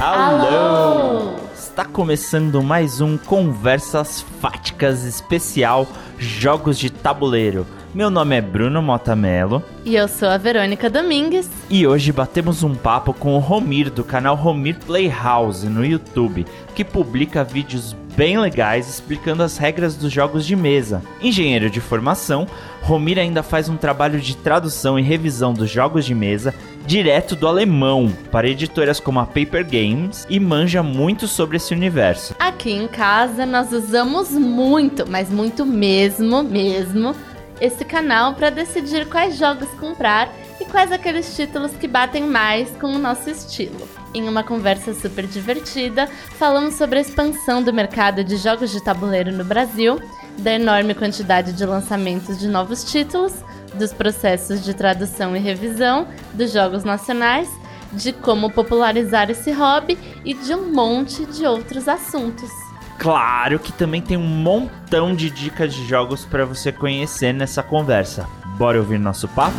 Alô! Está começando mais um Conversas Fáticas especial Jogos de Tabuleiro. Meu nome é Bruno Motamelo. E eu sou a Verônica Domingues. E hoje batemos um papo com o Romir, do canal Romir Playhouse no YouTube, que publica vídeos bem legais explicando as regras dos jogos de mesa. Engenheiro de formação, Romir ainda faz um trabalho de tradução e revisão dos jogos de mesa direto do alemão para editoras como a Paper Games e manja muito sobre esse universo. Aqui em casa nós usamos muito, mas muito mesmo, mesmo esse canal para decidir quais jogos comprar e quais aqueles títulos que batem mais com o nosso estilo. Em uma conversa super divertida, falamos sobre a expansão do mercado de jogos de tabuleiro no Brasil, da enorme quantidade de lançamentos de novos títulos, dos processos de tradução e revisão dos jogos nacionais, de como popularizar esse hobby e de um monte de outros assuntos. Claro que também tem um montão de dicas de jogos para você conhecer nessa conversa. Bora ouvir nosso papo?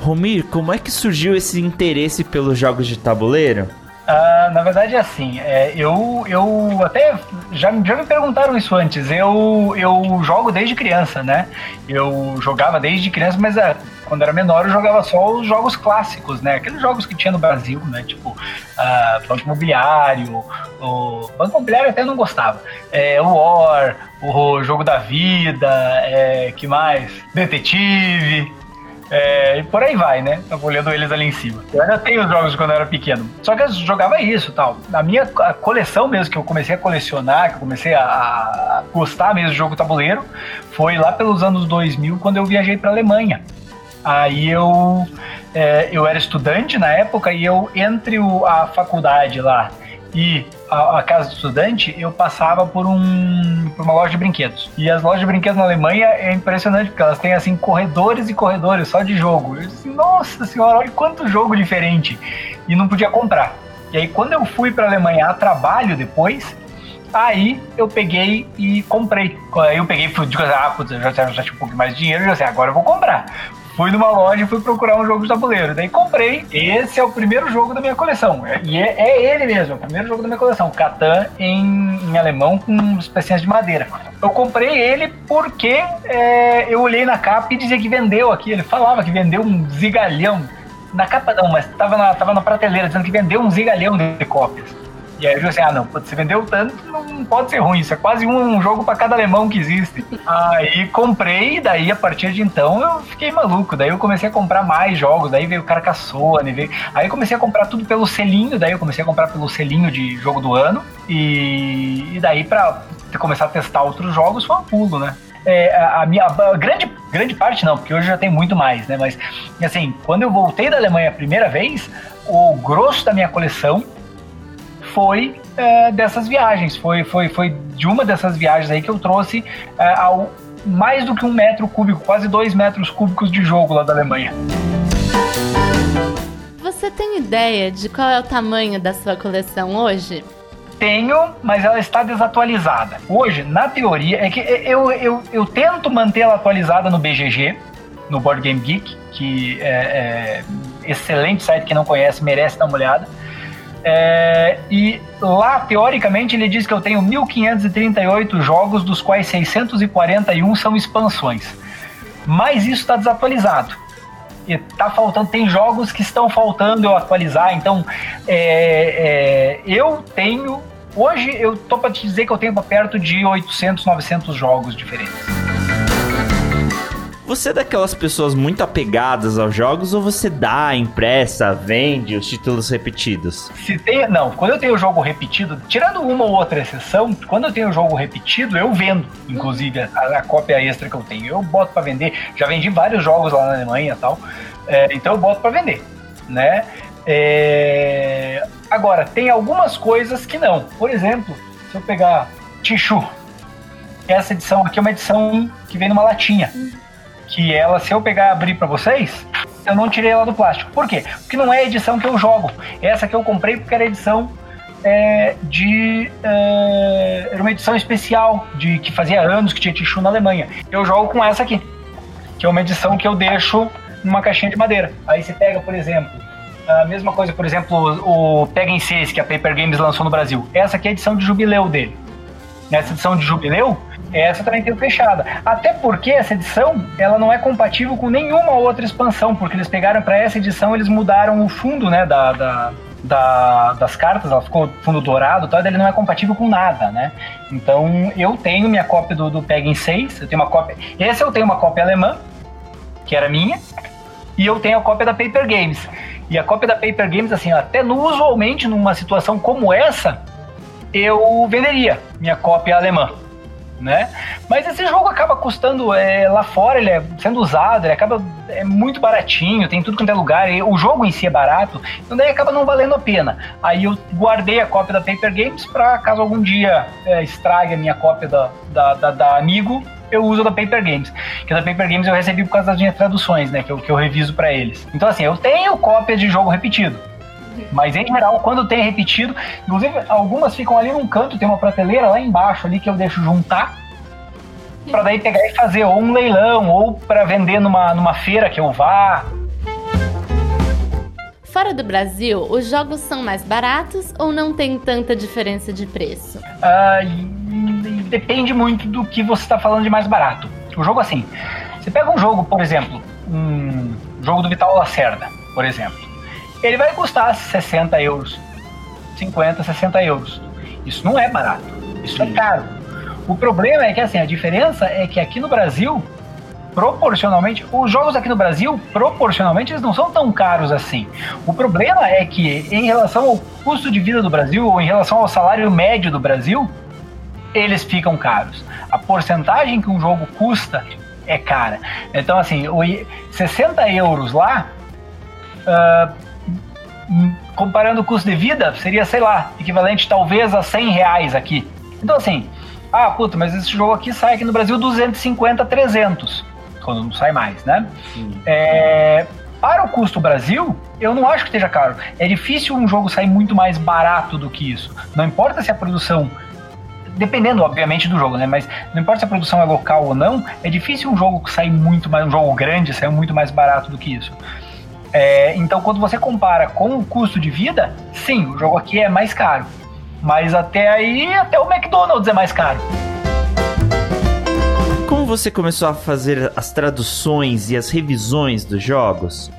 Romir, como é que surgiu esse interesse pelos jogos de tabuleiro? Uh, na verdade é assim, é, eu, eu até já, já me perguntaram isso antes. Eu, eu jogo desde criança, né? Eu jogava desde criança, mas é, quando era menor eu jogava só os jogos clássicos, né? Aqueles jogos que tinha no Brasil, né? Tipo uh, Banco Imobiliário, o Banco Imobiliário até não gostava. É, o War, o Jogo da Vida, é, que mais? Detetive. É, e por aí vai, né? Eu vou olhando eles ali em cima. Eu ainda tenho os jogos de quando eu era pequeno. Só que eu jogava isso tal. Na minha coleção mesmo, que eu comecei a colecionar, que eu comecei a, a gostar mesmo de jogo tabuleiro, foi lá pelos anos 2000, quando eu viajei para Alemanha. Aí eu, é, eu era estudante na época e eu, entre o, a faculdade lá e a, a, casa do estudante, eu passava por, um, por uma loja de brinquedos. E as lojas de brinquedos na Alemanha é impressionante, porque elas têm assim corredores e corredores só de jogo. Eu disse, nossa senhora, olha quanto jogo diferente. E não podia comprar. E aí, quando eu fui para a Alemanha a trabalho depois, aí eu peguei e comprei. Aí eu peguei fui, ah, putz, eu já, já tinha um pouco mais de dinheiro, já sei, agora eu vou comprar fui numa loja e fui procurar um jogo de tabuleiro. Daí comprei. Esse é o primeiro jogo da minha coleção. E é, é ele mesmo, é o primeiro jogo da minha coleção. Catan em, em alemão com pecinhas de madeira. Eu comprei ele porque é, eu olhei na capa e dizia que vendeu aqui. Ele falava que vendeu um zigalhão. Na capa não, mas tava na, tava na prateleira dizendo que vendeu um zigalhão de cópias. E aí eu disse, ah, não, você vendeu tanto, não pode ser ruim, isso é quase um jogo para cada alemão que existe. aí comprei, e daí a partir de então eu fiquei maluco, daí eu comecei a comprar mais jogos, daí veio Carcassonne, veio... aí comecei a comprar tudo pelo selinho, daí eu comecei a comprar pelo selinho de jogo do ano, e, e daí para começar a testar outros jogos foi um pulo, né? É, a minha a grande, grande parte não, porque hoje já tem muito mais, né? Mas assim, quando eu voltei da Alemanha a primeira vez, o grosso da minha coleção foi é, dessas viagens. Foi, foi, foi de uma dessas viagens aí que eu trouxe é, ao mais do que um metro cúbico, quase dois metros cúbicos de jogo lá da Alemanha. Você tem ideia de qual é o tamanho da sua coleção hoje? Tenho, mas ela está desatualizada. Hoje, na teoria, é que eu, eu, eu tento manter ela atualizada no BGG, no Board Game Geek, que é, é excelente site, quem não conhece merece dar uma olhada. É, e lá, teoricamente, ele diz que eu tenho 1538 jogos, dos quais 641 são expansões. Mas isso está desatualizado. E tá faltando, tem jogos que estão faltando eu atualizar. Então, é, é, eu tenho. Hoje eu tô para te dizer que eu tenho perto de 800, 900 jogos diferentes. Você é daquelas pessoas muito apegadas aos jogos ou você dá, impressa, vende os títulos repetidos? Se tem, não, quando eu tenho jogo repetido, tirando uma ou outra exceção, quando eu tenho jogo repetido, eu vendo, inclusive a, a cópia extra que eu tenho, eu boto para vender. Já vendi vários jogos lá na Alemanha e tal, é, então eu boto para vender, né? É... Agora, tem algumas coisas que não. Por exemplo, se eu pegar Tichu, essa edição aqui é uma edição que vem numa latinha. Uhum que ela, se eu pegar e abrir para vocês, eu não tirei ela do plástico. Por quê? Porque não é a edição que eu jogo. Essa que eu comprei porque era edição é, de. É, era uma edição especial, de que fazia anos que tinha Tichu na Alemanha. Eu jogo com essa aqui, que é uma edição que eu deixo numa caixinha de madeira. Aí você pega, por exemplo, A mesma coisa, por exemplo, o Pega em 6 que a Paper Games lançou no Brasil. Essa aqui é a edição de jubileu dele. Nessa edição de jubileu, essa também tem fechada. Até porque essa edição, ela não é compatível com nenhuma outra expansão, porque eles pegaram para essa edição, eles mudaram o fundo, né, da, da, da, das cartas, ela ficou fundo dourado, tal, ele não é compatível com nada, né? Então, eu tenho minha cópia do, do Peggy 6, eu tenho uma cópia, esse eu tenho uma cópia alemã, que era minha, e eu tenho a cópia da Paper Games. E a cópia da Paper Games, assim, até usualmente numa situação como essa, eu venderia minha cópia alemã. Né? Mas esse jogo acaba custando é, lá fora, ele é sendo usado, ele acaba é muito baratinho, tem tudo quanto é lugar, e o jogo em si é barato, então daí acaba não valendo a pena. Aí eu guardei a cópia da Paper Games para caso algum dia é, estrague a minha cópia da, da, da, da Amigo, eu uso da Paper Games. Que da Paper Games eu recebi por causa das minhas traduções, né? Que eu, que eu reviso para eles. Então, assim, eu tenho cópia de jogo repetido. Mas em geral, quando tem repetido, inclusive algumas ficam ali num canto, tem uma prateleira lá embaixo ali que eu deixo juntar para daí pegar e fazer ou um leilão ou para vender numa, numa feira que eu vá. Fora do Brasil, os jogos são mais baratos ou não tem tanta diferença de preço? Uh, depende muito do que você está falando de mais barato. O jogo assim, você pega um jogo, por exemplo, um jogo do Vital Lacerda, por exemplo ele vai custar 60 euros, 50, 60 euros. Isso não é barato, isso é caro. O problema é que assim, a diferença é que aqui no Brasil, proporcionalmente, os jogos aqui no Brasil, proporcionalmente, eles não são tão caros assim. O problema é que, em relação ao custo de vida do Brasil, ou em relação ao salário médio do Brasil, eles ficam caros. A porcentagem que um jogo custa é cara. Então, assim, 60 euros lá, uh, comparando o custo de vida, seria, sei lá, equivalente talvez a 100 reais aqui. Então, assim, ah, puta, mas esse jogo aqui sai aqui no Brasil 250, 300, quando não sai mais, né? É, para o custo Brasil, eu não acho que esteja caro. É difícil um jogo sair muito mais barato do que isso. Não importa se a produção dependendo, obviamente, do jogo, né? Mas não importa se a produção é local ou não, é difícil um jogo sair muito mais, um jogo grande sair muito mais barato do que isso. É, então, quando você compara com o custo de vida, sim, o jogo aqui é mais caro. Mas até aí, até o McDonald's é mais caro. Como você começou a fazer as traduções e as revisões dos jogos?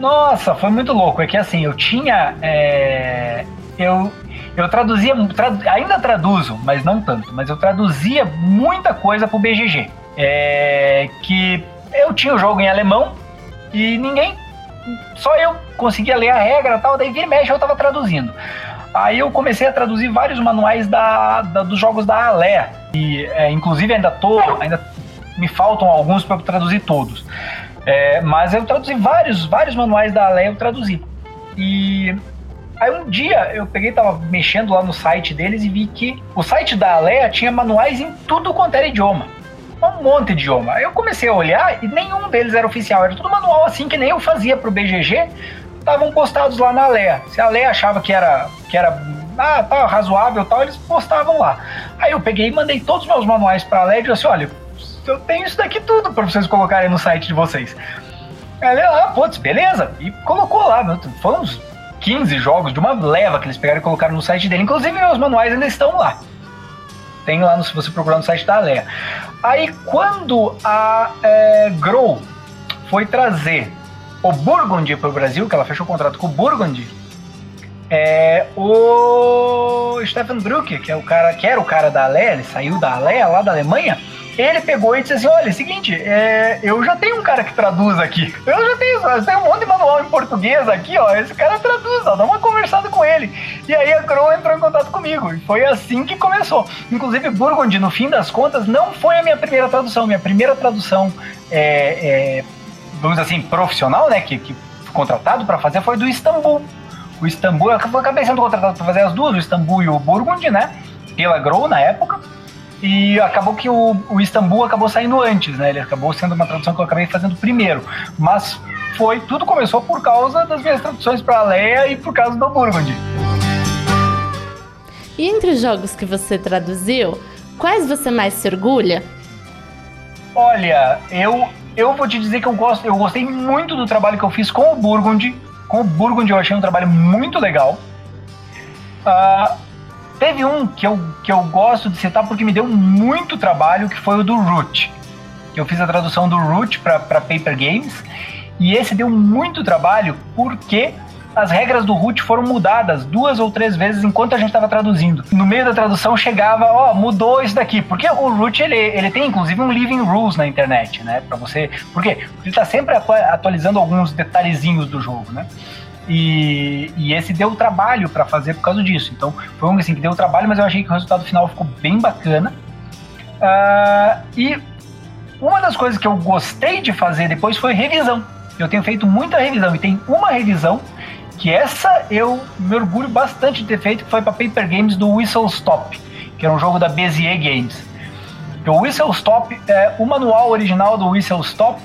Nossa, foi muito louco. É que assim, eu tinha. É, eu, eu traduzia. Trad, ainda traduzo, mas não tanto. Mas eu traduzia muita coisa pro BGG. É, que eu tinha o jogo em alemão e ninguém só eu conseguia ler a regra e tal, daí vira e mexe eu tava traduzindo. Aí eu comecei a traduzir vários manuais da, da dos jogos da Alé. E é, inclusive ainda tô. Ainda me faltam alguns para traduzir todos. É, mas eu traduzi vários, vários manuais da Alé, eu traduzi. E aí um dia eu peguei, tava mexendo lá no site deles e vi que o site da Alea tinha manuais em tudo quanto era idioma um monte de idioma. Eu comecei a olhar e nenhum deles era oficial, era tudo manual assim que nem eu fazia pro BGG, estavam postados lá na Lea. Se a Lea achava que era que era ah, tá razoável, tal, eles postavam lá. Aí eu peguei e mandei todos os meus manuais para a Lea e disse assim, olha, eu tenho isso daqui tudo para vocês colocarem no site de vocês. Ela, ah, putz, beleza. E colocou lá, foram uns 15 jogos de uma leva que eles pegaram e colocaram no site dele. Inclusive, meus manuais ainda estão lá. Tem lá no, se você procurar no site da Alea. Aí quando a é, Grow foi trazer o Burgundy para o Brasil, que ela fechou o contrato com o Burgundy, é, o Stefan Druck, que é o cara que era o cara da Alea, ele saiu da Alea lá da Alemanha, ele pegou e disse assim: olha, é seguinte, é, eu já tenho um cara que traduz aqui. Eu já tenho, eu tenho um monte de manual em português aqui, ó. Esse cara traduz, ó, dá uma conversada com ele. E aí a Crow entrou em contato comigo. E foi assim que começou. Inclusive, Burgundy, no fim das contas, não foi a minha primeira tradução. Minha primeira tradução é, é vamos dizer assim, profissional, né? Que, que contratado para fazer foi do Istambul. O Istambul, eu acabei sendo contratado para fazer as duas, o Istambul e o Burgundy, né? Pela Grow na época. E acabou que o, o Istambul acabou saindo antes, né? Ele acabou sendo uma tradução que eu acabei fazendo primeiro. Mas foi, tudo começou por causa das minhas traduções para a Leia e por causa do Burgundy. E entre os jogos que você traduziu, quais você mais se orgulha? Olha, eu eu vou te dizer que eu gosto, eu gostei muito do trabalho que eu fiz com o Burgundy, com o Burgundy eu achei um trabalho muito legal. Uh, teve um que eu, que eu gosto de citar porque me deu muito trabalho, que foi o do Root. Eu fiz a tradução do Root para Paper Games. E esse deu muito trabalho porque as regras do root foram mudadas duas ou três vezes enquanto a gente estava traduzindo. No meio da tradução chegava, ó, oh, mudou isso daqui. Porque o root ele, ele tem inclusive um living rules na internet, né? Para você, por quê? Porque ele está sempre atualizando alguns detalhezinhos do jogo, né? E, e, esse deu trabalho para fazer por causa disso. Então, foi um assim que deu trabalho, mas eu achei que o resultado final ficou bem bacana. Uh, e uma das coisas que eu gostei de fazer depois foi revisão. Eu tenho feito muita revisão e tem uma revisão que essa eu me orgulho bastante de ter feito, que foi para Paper Games do Whistle Stop, que era um jogo da Bezier Games. O Whistle Stop, é, o manual original do Whistle Stop,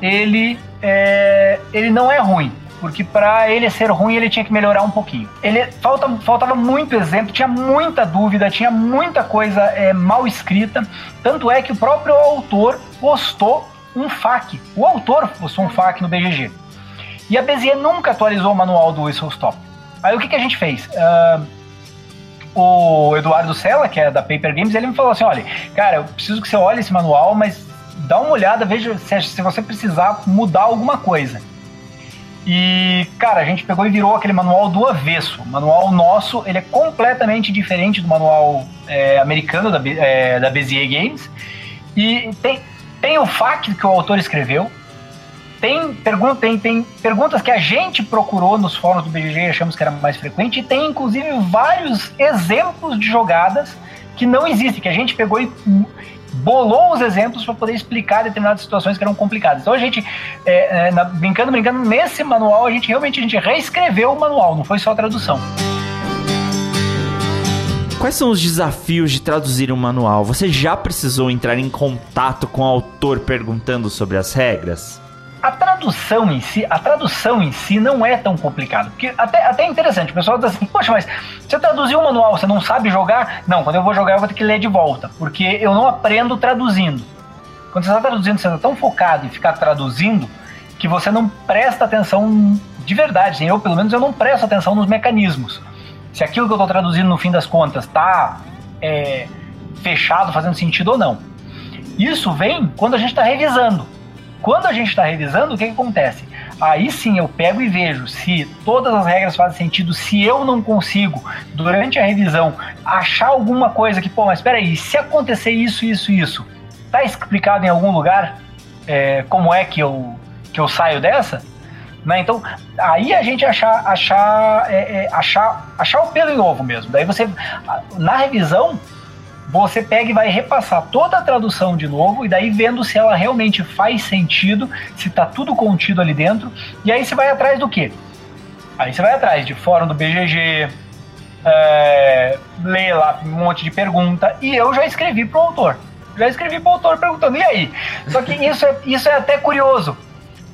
ele, é, ele não é ruim, porque para ele ser ruim ele tinha que melhorar um pouquinho. Ele falta, faltava muito exemplo, tinha muita dúvida, tinha muita coisa é, mal escrita, tanto é que o próprio autor postou um FAQ. O autor postou um FAQ no BGG. E a Bezier nunca atualizou o manual do Whistle Stop. Aí o que, que a gente fez? Uh, o Eduardo Sella, que é da Paper Games, ele me falou assim: olha, cara, eu preciso que você olhe esse manual, mas dá uma olhada, veja se, se você precisar mudar alguma coisa. E, cara, a gente pegou e virou aquele manual do avesso. O manual nosso, ele é completamente diferente do manual é, americano da, é, da Bezier Games. E tem, tem o FAQ que o autor escreveu, tem, pergun tem, tem perguntas que a gente procurou nos fóruns do BGG e achamos que era mais frequente, e tem inclusive vários exemplos de jogadas que não existem, que a gente pegou e bolou os exemplos para poder explicar determinadas situações que eram complicadas. Então a gente, é, é, na, brincando, brincando, nesse manual a gente realmente a gente reescreveu o manual, não foi só a tradução. Quais são os desafios de traduzir um manual? Você já precisou entrar em contato com o autor perguntando sobre as regras? A tradução em si, a tradução em si não é tão complicado. Porque até, até é interessante, o pessoal diz assim, poxa, mas você traduziu o manual, você não sabe jogar? Não, quando eu vou jogar eu vou ter que ler de volta, porque eu não aprendo traduzindo. Quando você está traduzindo, você está tão focado em ficar traduzindo que você não presta atenção de verdade. Assim, eu, pelo menos, eu não presto atenção nos mecanismos. Se aquilo que eu estou traduzindo, no fim das contas, está é, fechado, fazendo sentido ou não. Isso vem quando a gente está revisando. Quando a gente está revisando, o que, que acontece? Aí sim eu pego e vejo se todas as regras fazem sentido, se eu não consigo, durante a revisão, achar alguma coisa que, pô, mas espera aí, se acontecer isso, isso, isso, tá explicado em algum lugar é, como é que eu, que eu saio dessa? Né? Então, aí a gente achar, achar, é, é, achar, achar o pelo em ovo mesmo. Daí você, na revisão, você pega e vai repassar toda a tradução de novo, e daí vendo se ela realmente faz sentido, se tá tudo contido ali dentro, e aí você vai atrás do quê? Aí você vai atrás de fórum do BGG, é, lê lá um monte de pergunta, e eu já escrevi pro autor. Já escrevi pro autor perguntando, e aí? Só que isso é, isso é até curioso,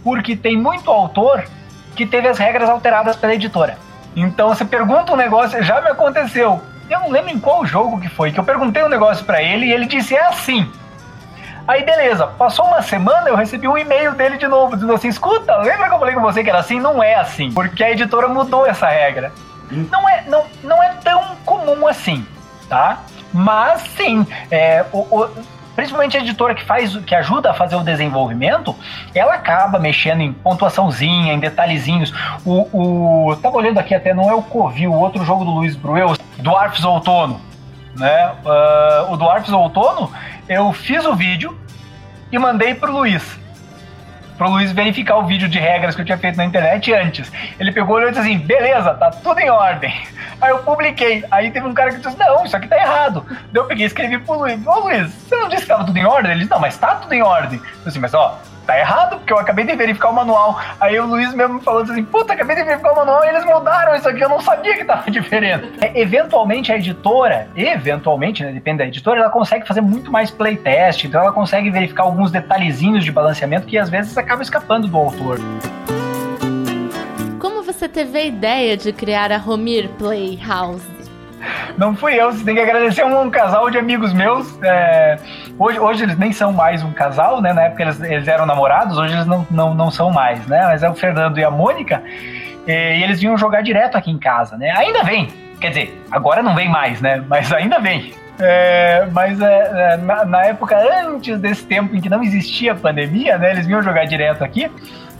porque tem muito autor que teve as regras alteradas pela editora. Então você pergunta um negócio, já me aconteceu eu não lembro em qual jogo que foi, que eu perguntei um negócio para ele e ele disse: é assim. Aí beleza, passou uma semana, eu recebi um e-mail dele de novo, dizendo assim: escuta, lembra que eu falei com você que era assim? Não é assim, porque a editora mudou essa regra. Não é, não, não é tão comum assim, tá? Mas sim, é, o, o principalmente a editora que faz, que ajuda a fazer o desenvolvimento, ela acaba mexendo em pontuaçãozinha, em detalhezinhos. O, o tava olhando aqui até, não é o Covil, o outro jogo do Luiz Bruel, Dwarfs Outono, né? Uh, o Dwarfs Outono, eu fiz o vídeo e mandei pro Luiz pro Luiz verificar o vídeo de regras que eu tinha feito na internet antes. Ele pegou e disse assim: beleza, tá tudo em ordem. Aí eu publiquei. Aí teve um cara que disse: não, isso aqui tá errado. Daí eu peguei e escrevi pro Luiz: Ô Luiz, você não disse que tava tudo em ordem? Ele disse: não, mas tá tudo em ordem. Eu disse: mas ó, tá errado, porque eu acabei de verificar o manual. Aí o Luiz mesmo falou assim: puta, acabei de verificar o manual e eles mudaram isso aqui, eu não sabia que tava diferente. É, eventualmente a editora, eventualmente, né, depende da editora, ela consegue fazer muito mais playtest, então ela consegue verificar alguns detalhezinhos de balanceamento que às vezes acaba escapando do autor. Você teve a ideia de criar a Romir Playhouse? Não fui eu, você tem que agradecer um, um casal de amigos meus. É, hoje, hoje eles nem são mais um casal, né? Na época eles, eles eram namorados, hoje eles não, não, não são mais, né? Mas é o Fernando e a Mônica. E eles vinham jogar direto aqui em casa, né? Ainda vem. Quer dizer, agora não vem mais, né? Mas ainda vem. É, mas é, é, na, na, época antes desse tempo em que não existia pandemia, né? Eles vinham jogar direto aqui.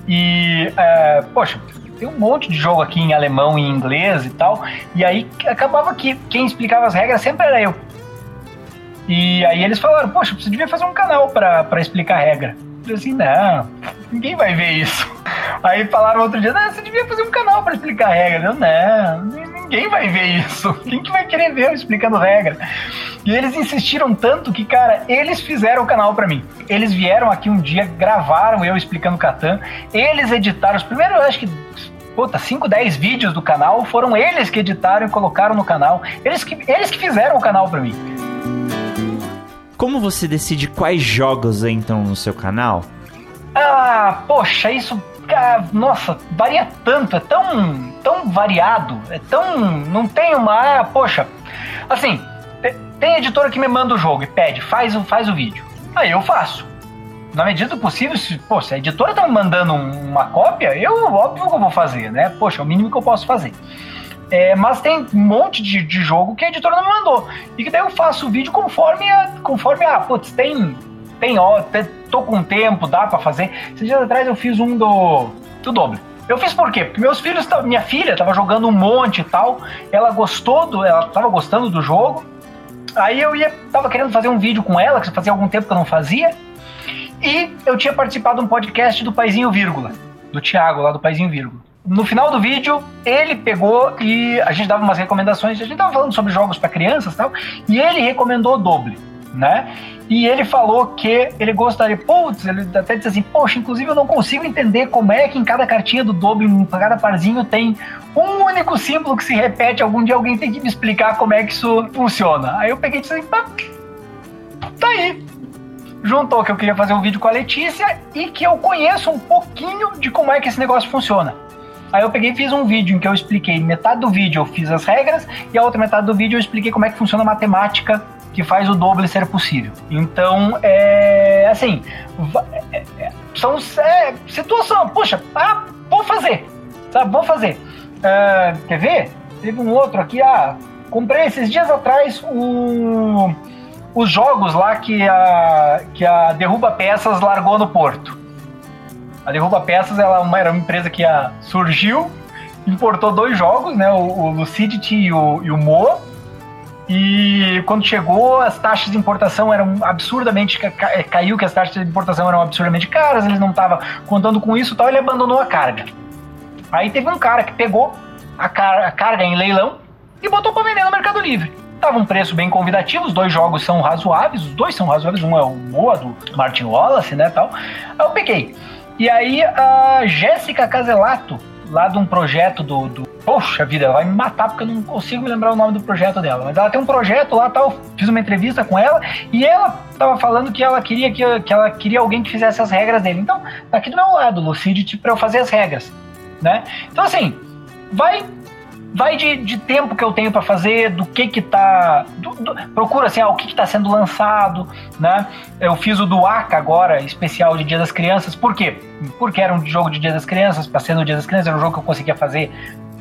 E, é, poxa, tem um monte de jogo aqui em alemão e inglês e tal. E aí acabava que quem explicava as regras sempre era eu. E aí eles falaram, poxa, você devia fazer um canal para explicar a regra. Eu assim, não, ninguém vai ver isso. Aí falaram outro dia, você devia fazer um canal para explicar a regra. Eu, não, ninguém vai ver isso. Quem que vai querer ver eu explicando regra? E eles insistiram tanto que, cara, eles fizeram o canal para mim. Eles vieram aqui um dia, gravaram eu explicando Catan. Eles editaram os primeiros, acho que puta, 5, 10 vídeos do canal, foram eles que editaram e colocaram no canal. Eles que, eles que fizeram o canal para mim. Como você decide quais jogos entram no seu canal? Ah, poxa, isso nossa, varia tanto, é tão, tão variado, é tão. Não tem uma. Ah, poxa, assim, tem editora que me manda o jogo e pede, faz, faz o vídeo. Aí eu faço. Na medida do possível, se, pô, se a editora tá me mandando uma cópia, eu óbvio que eu vou fazer, né? Poxa, é o mínimo que eu posso fazer. É, mas tem um monte de, de jogo que a editora não me mandou. E que daí eu faço o vídeo conforme a, conforme a, putz, tem, tem, ó, tô com tempo, dá para fazer. Esses dias atrás eu fiz um do, do doble. Eu fiz por quê? Porque meus filhos, minha filha tava jogando um monte e tal, ela gostou do, ela tava gostando do jogo. Aí eu ia, tava querendo fazer um vídeo com ela, que fazia algum tempo que eu não fazia. E eu tinha participado de um podcast do Paizinho Vírgula, do Thiago, lá do Paizinho Vírgula. No final do vídeo, ele pegou e a gente dava umas recomendações, a gente tava falando sobre jogos para crianças e tal, e ele recomendou o Doble, né? E ele falou que ele gostaria, putz, ele até disse assim, poxa, inclusive eu não consigo entender como é que em cada cartinha do Doble, em cada parzinho, tem um único símbolo que se repete. Algum dia alguém tem que me explicar como é que isso funciona. Aí eu peguei e disse assim, tá, tá aí juntou que eu queria fazer um vídeo com a Letícia e que eu conheço um pouquinho de como é que esse negócio funciona. Aí eu peguei e fiz um vídeo em que eu expliquei metade do vídeo eu fiz as regras e a outra metade do vídeo eu expliquei como é que funciona a matemática que faz o doble ser possível. Então, é assim, é, é, são é, situação, puxa, ah, vou fazer, sabe, vou fazer. Uh, quer ver? Teve um outro aqui, ah, comprei esses dias atrás os jogos lá que a, que a Derruba Peças largou no Porto. A Derruba Peças ela era uma empresa que a, surgiu, importou dois jogos, né, o, o Lucidity e o, e o Moa, e quando chegou, as taxas de importação eram absurdamente. É, caiu que as taxas de importação eram absurdamente caras, eles não estavam contando com isso e tal, ele abandonou a carga. Aí teve um cara que pegou a, car a carga em leilão e botou para vender no Mercado Livre. Tava um preço bem convidativo, os dois jogos são razoáveis, os dois são razoáveis, um é o Moa do Martin Wallace, né, tal. Aí eu peguei. E aí a Jéssica Caselato, lá de um projeto do, do, Poxa vida, vai me matar porque eu não consigo me lembrar o nome do projeto dela. Mas ela tem um projeto lá, tal. Fiz uma entrevista com ela e ela tava falando que ela queria que, que ela queria alguém que fizesse as regras dele. Então, tá aqui do meu lado, Lucidity, para eu fazer as regras, né? Então assim, vai vai de, de tempo que eu tenho para fazer, do que que tá. Do, do, procura assim, ah, o que que tá sendo lançado, né? Eu fiz o do Aka agora, especial de Dia das Crianças, por quê? Porque era um jogo de Dia das Crianças, para ser no Dia das Crianças, era um jogo que eu conseguia fazer,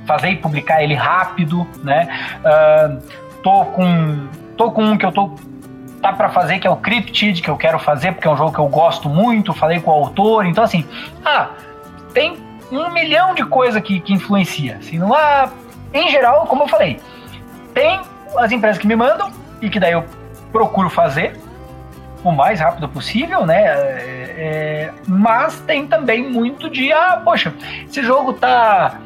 fazer e publicar ele rápido, né? Uh, tô com. tô com um que eu tô tá para fazer, que é o Cryptid, que eu quero fazer, porque é um jogo que eu gosto muito, falei com o autor, então assim, ah, tem um milhão de coisa que, que influencia. Assim, não há em geral, como eu falei, tem as empresas que me mandam e que daí eu procuro fazer o mais rápido possível, né? É, é, mas tem também muito de, ah, poxa, esse jogo tá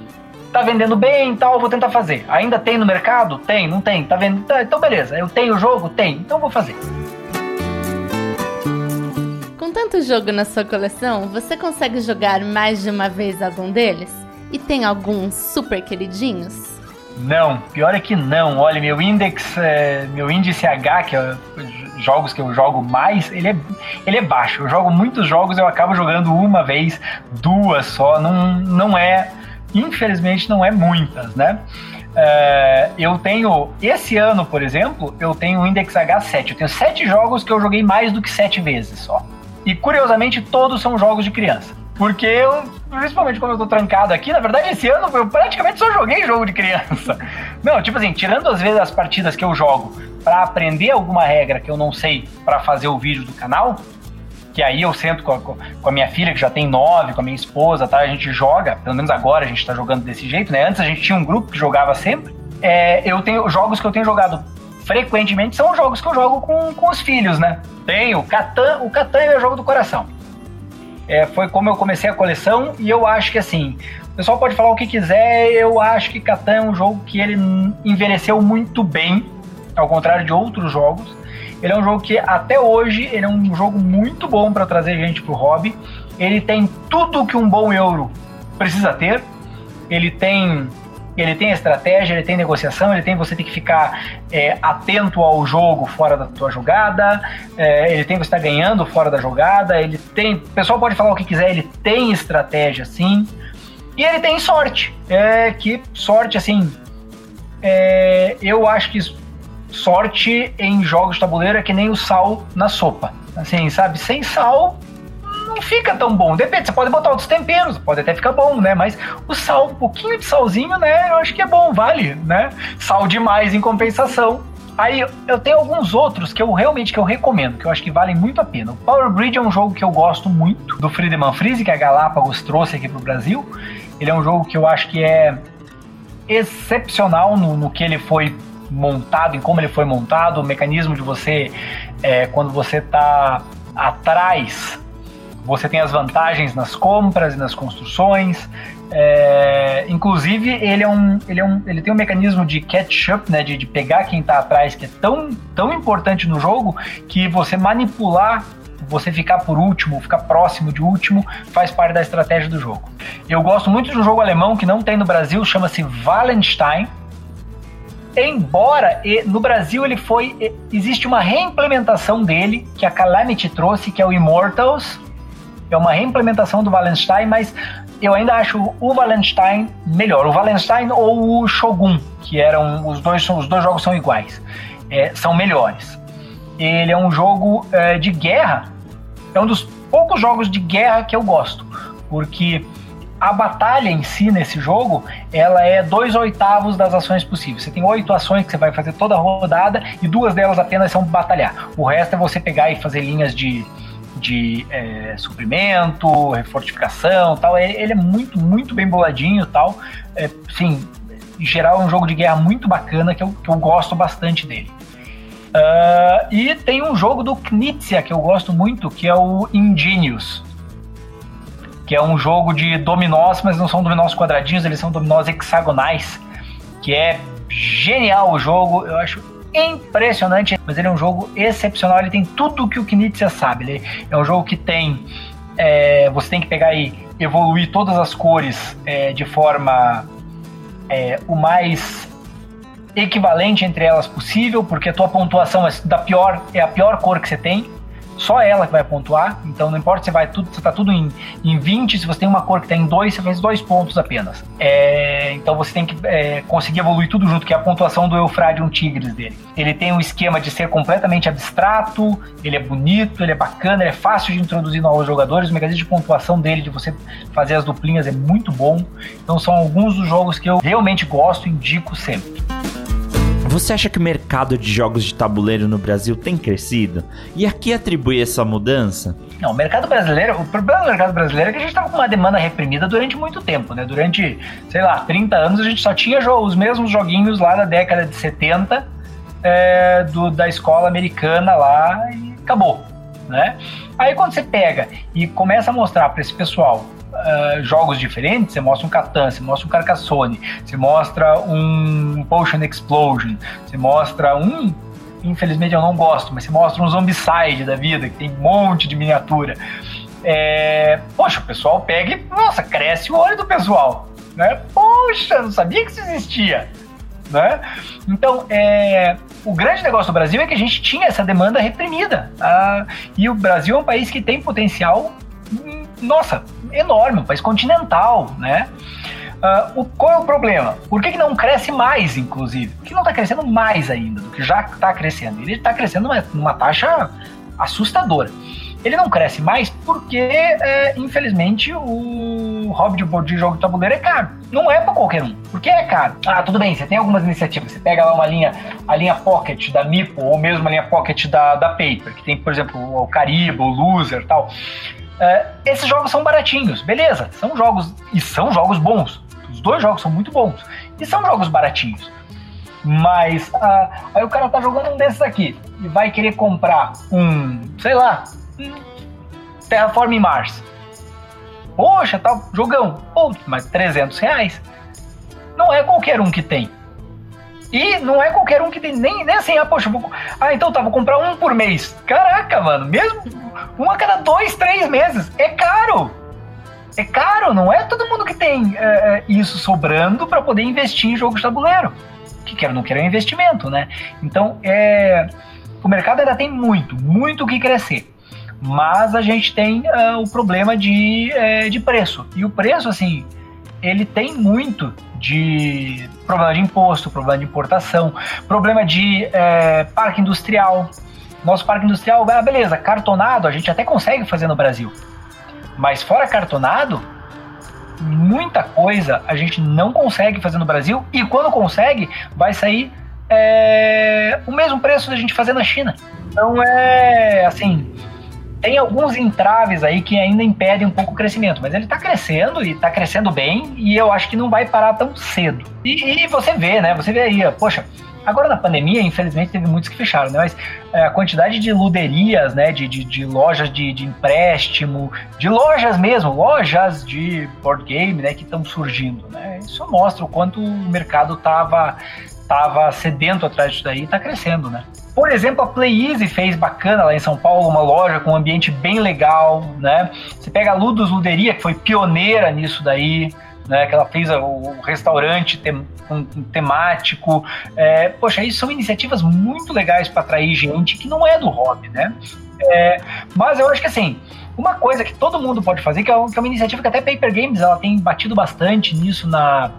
tá vendendo bem e tal, vou tentar fazer. Ainda tem no mercado? Tem, não tem, tá vendo? Tá, então beleza, eu tenho o jogo? Tem, então vou fazer. Com tanto jogo na sua coleção, você consegue jogar mais de uma vez algum deles? E tem alguns super queridinhos? Não, pior é que não. Olha, meu index, é, meu índice H, que é jogos que eu jogo mais, ele é, ele é baixo. Eu jogo muitos jogos, eu acabo jogando uma vez, duas só. Não, não é, infelizmente, não é muitas, né? É, eu tenho, esse ano, por exemplo, eu tenho o index H7. Eu tenho sete jogos que eu joguei mais do que sete vezes só. E curiosamente, todos são jogos de criança. Porque eu principalmente quando eu tô trancado aqui, na verdade esse ano eu praticamente só joguei jogo de criança. Não, tipo assim, tirando às vezes as partidas que eu jogo para aprender alguma regra que eu não sei para fazer o vídeo do canal, que aí eu sento com a, com a, minha filha, que já tem nove, com a minha esposa, tá? A gente joga, pelo menos agora a gente tá jogando desse jeito, né? Antes a gente tinha um grupo que jogava sempre. É, eu tenho jogos que eu tenho jogado frequentemente são jogos que eu jogo com, com os filhos, né? Tenho Catan, o Catan é o jogo do coração. É, foi como eu comecei a coleção e eu acho que assim, o pessoal pode falar o que quiser, eu acho que Catan é um jogo que ele envelheceu muito bem, ao contrário de outros jogos. Ele é um jogo que até hoje ele é um jogo muito bom para trazer gente pro hobby. Ele tem tudo que um bom euro precisa ter. Ele tem ele tem estratégia, ele tem negociação, ele tem você tem que ficar é, atento ao jogo fora da tua jogada, é, ele tem que estar ganhando fora da jogada, ele tem. O pessoal pode falar o que quiser, ele tem estratégia sim. E ele tem sorte. É que sorte, assim. É, eu acho que sorte em jogos de tabuleiro é que nem o sal na sopa. Assim, sabe? Sem sal não fica tão bom. Depende, você pode botar outros temperos, pode até ficar bom, né? Mas o sal, um pouquinho de salzinho, né? Eu acho que é bom, vale, né? Sal demais em compensação. Aí eu tenho alguns outros que eu realmente que eu recomendo, que eu acho que valem muito a pena. O Power Bridge é um jogo que eu gosto muito, do Friedemann Friese, que a Galápagos trouxe aqui pro Brasil. Ele é um jogo que eu acho que é excepcional no, no que ele foi montado, em como ele foi montado, o mecanismo de você, é, quando você está atrás, você tem as vantagens nas compras e nas construções. É, inclusive, ele, é um, ele, é um, ele tem um mecanismo de catch-up, né, de, de pegar quem está atrás, que é tão, tão importante no jogo que você manipular você ficar por último, ficar próximo de último, faz parte da estratégia do jogo. Eu gosto muito de um jogo alemão que não tem no Brasil, chama-se Wallenstein. Embora no Brasil ele foi. Existe uma reimplementação dele, que a Calamity trouxe, que é o Immortals. É uma reimplementação do Wallenstein, mas eu ainda acho o Wallenstein melhor. O Wallenstein ou o Shogun, que eram. Os dois, os dois jogos são iguais. É, são melhores. Ele é um jogo é, de guerra. É um dos poucos jogos de guerra que eu gosto. Porque a batalha em si nesse jogo, ela é dois oitavos das ações possíveis. Você tem oito ações que você vai fazer toda a rodada e duas delas apenas são batalhar. O resto é você pegar e fazer linhas de, de é, suprimento, refortificação tal. Ele é muito, muito bem boladinho tal. É, sim, em geral é um jogo de guerra muito bacana que eu, que eu gosto bastante dele. Uh, e tem um jogo do Knizia que eu gosto muito, que é o Ingenious que é um jogo de dominós, mas não são dominós quadradinhos, eles são dominós hexagonais, que é genial o jogo, eu acho impressionante, mas ele é um jogo excepcional, ele tem tudo o que o Knizia sabe, ele é um jogo que tem, é, você tem que pegar e evoluir todas as cores é, de forma é, o mais equivalente entre elas possível, porque a tua pontuação é da pior é a pior cor que você tem só ela que vai pontuar. Então não importa se vai tudo, se tá tudo em, em 20, se você tem uma cor que está em 2, você faz dois pontos apenas. É, então você tem que é, conseguir evoluir tudo junto, que é a pontuação do Eufradium Tigres dele. Ele tem um esquema de ser completamente abstrato, ele é bonito, ele é bacana, ele é fácil de introduzir novos jogadores. O mecanismo de pontuação dele, de você fazer as duplinhas, é muito bom. Então são alguns dos jogos que eu realmente gosto e indico sempre. Você acha que o mercado de jogos de tabuleiro no Brasil tem crescido? E a que atribui essa mudança? Não, o mercado brasileiro, o problema do mercado brasileiro é que a gente estava com uma demanda reprimida durante muito tempo, né? Durante, sei lá, 30 anos a gente só tinha os mesmos joguinhos lá da década de 70 é, do, da escola americana lá e acabou, né? Aí quando você pega e começa a mostrar para esse pessoal uh, jogos diferentes, você mostra um Catan, você mostra um Carcassonne, você mostra um Potion Explosion, você mostra um infelizmente eu não gosto, mas você mostra um Zombicide da vida, que tem um monte de miniatura. É, poxa, o pessoal pega e, nossa, cresce o olho do pessoal. Né? Poxa, não sabia que isso existia. Né? Então, é, o grande negócio do Brasil é que a gente tinha essa demanda reprimida. Ah, e o Brasil é um país que tem potencial nossa, enorme, um país continental, né? Uh, o, qual é o problema? Por que, que não cresce mais, inclusive? Por que não está crescendo mais ainda do que já está crescendo? Ele está crescendo numa, numa taxa assustadora. Ele não cresce mais porque, é, infelizmente, o hobby de, de jogo de tabuleiro é caro. Não é para qualquer um, porque é caro. Ah, tudo bem, você tem algumas iniciativas. Você pega lá uma linha, a linha Pocket da Mipo, ou mesmo a linha Pocket da, da Paper, que tem, por exemplo, o Caribe, o Loser tal. É, esses jogos são baratinhos, beleza, são jogos, e são jogos bons. Os dois jogos são muito bons, e são jogos baratinhos. Mas ah, aí o cara tá jogando um desses aqui e vai querer comprar um, sei lá, Terraform Mars. Poxa, tá jogão. Pô, mas 300 reais. Não é qualquer um que tem. E não é qualquer um que tem, nem, nem assim, ah, poxa, vou, ah, então tá, vou comprar um por mês. Caraca, mano, mesmo um a cada dois, três meses. É caro. É caro, não é todo mundo que tem é, isso sobrando para poder investir em jogos de tabuleiro. Que quer não quer um investimento, né? Então, é, o mercado ainda tem muito, muito o que crescer mas a gente tem uh, o problema de, é, de preço. E o preço, assim, ele tem muito de problema de imposto, problema de importação, problema de é, parque industrial. Nosso parque industrial, ah, beleza, cartonado a gente até consegue fazer no Brasil. Mas fora cartonado, muita coisa a gente não consegue fazer no Brasil e quando consegue, vai sair é, o mesmo preço da gente fazer na China. Então é assim, tem alguns entraves aí que ainda impedem um pouco o crescimento, mas ele está crescendo e está crescendo bem e eu acho que não vai parar tão cedo. E, e, você vê, né? Você vê aí, poxa, agora na pandemia, infelizmente, teve muitos que fecharam, né? Mas é, a quantidade de luderias, né? De, de, de lojas de, de, empréstimo, de lojas mesmo, lojas de board game, né? Que estão surgindo, né? Isso mostra o quanto o mercado estava tava sedento atrás disso daí está crescendo, né? Por exemplo, a Play Easy fez bacana lá em São Paulo, uma loja com um ambiente bem legal, né? Você pega a Ludus Luderia, que foi pioneira nisso daí, né? Que ela fez o restaurante tem, um, temático. É, poxa, isso são iniciativas muito legais para atrair gente que não é do hobby, né? É, mas eu acho que assim, uma coisa que todo mundo pode fazer, que é, é uma iniciativa que até Paper Games ela tem batido bastante nisso na,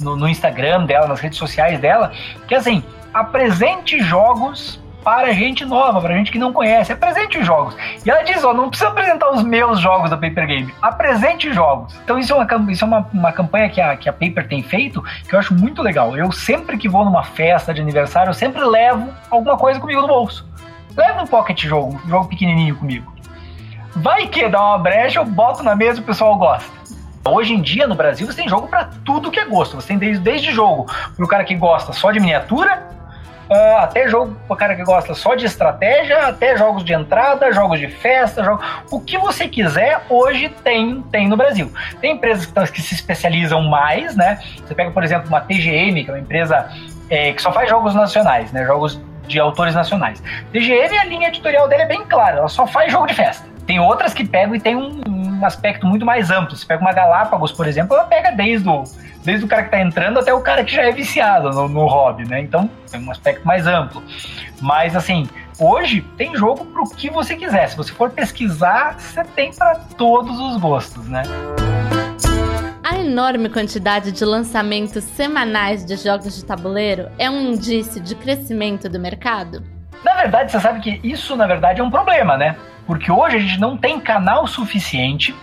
no, no Instagram dela, nas redes sociais dela, que assim, apresente jogos para gente nova, para gente que não conhece. Apresente jogos. E ela diz: ó, não precisa apresentar os meus jogos da Paper Game, apresente jogos. Então, isso é uma, isso é uma, uma campanha que a, que a Paper tem feito que eu acho muito legal. Eu sempre que vou numa festa de aniversário, eu sempre levo alguma coisa comigo no bolso. Levo um pocket jogo, um jogo pequenininho comigo. Vai que dá uma brecha, eu boto na mesa e o pessoal gosta. Hoje em dia, no Brasil, você tem jogo para tudo que é gosto. Você tem desde, desde jogo para o cara que gosta só de miniatura, Uh, até jogo para cara que gosta só de estratégia, até jogos de entrada, jogos de festa, jogo, o que você quiser hoje tem tem no Brasil. Tem empresas que, que se especializam mais, né? Você pega por exemplo uma TGM, que é uma empresa é, que só faz jogos nacionais, né? Jogos de autores nacionais. TGM a linha editorial dele é bem clara, ela só faz jogo de festa. Tem outras que pegam e tem um, um aspecto muito mais amplo. Você pega uma Galápagos, por exemplo, ela pega desde o desde o cara que está entrando até o cara que já é viciado no, no hobby, né? Então tem um aspecto mais amplo. Mas assim, hoje tem jogo para o que você quiser. Se você for pesquisar, você tem para todos os gostos, né? A enorme quantidade de lançamentos semanais de jogos de tabuleiro é um indício de crescimento do mercado? Na verdade, você sabe que isso, na verdade, é um problema, né? Porque hoje a gente não tem canal suficiente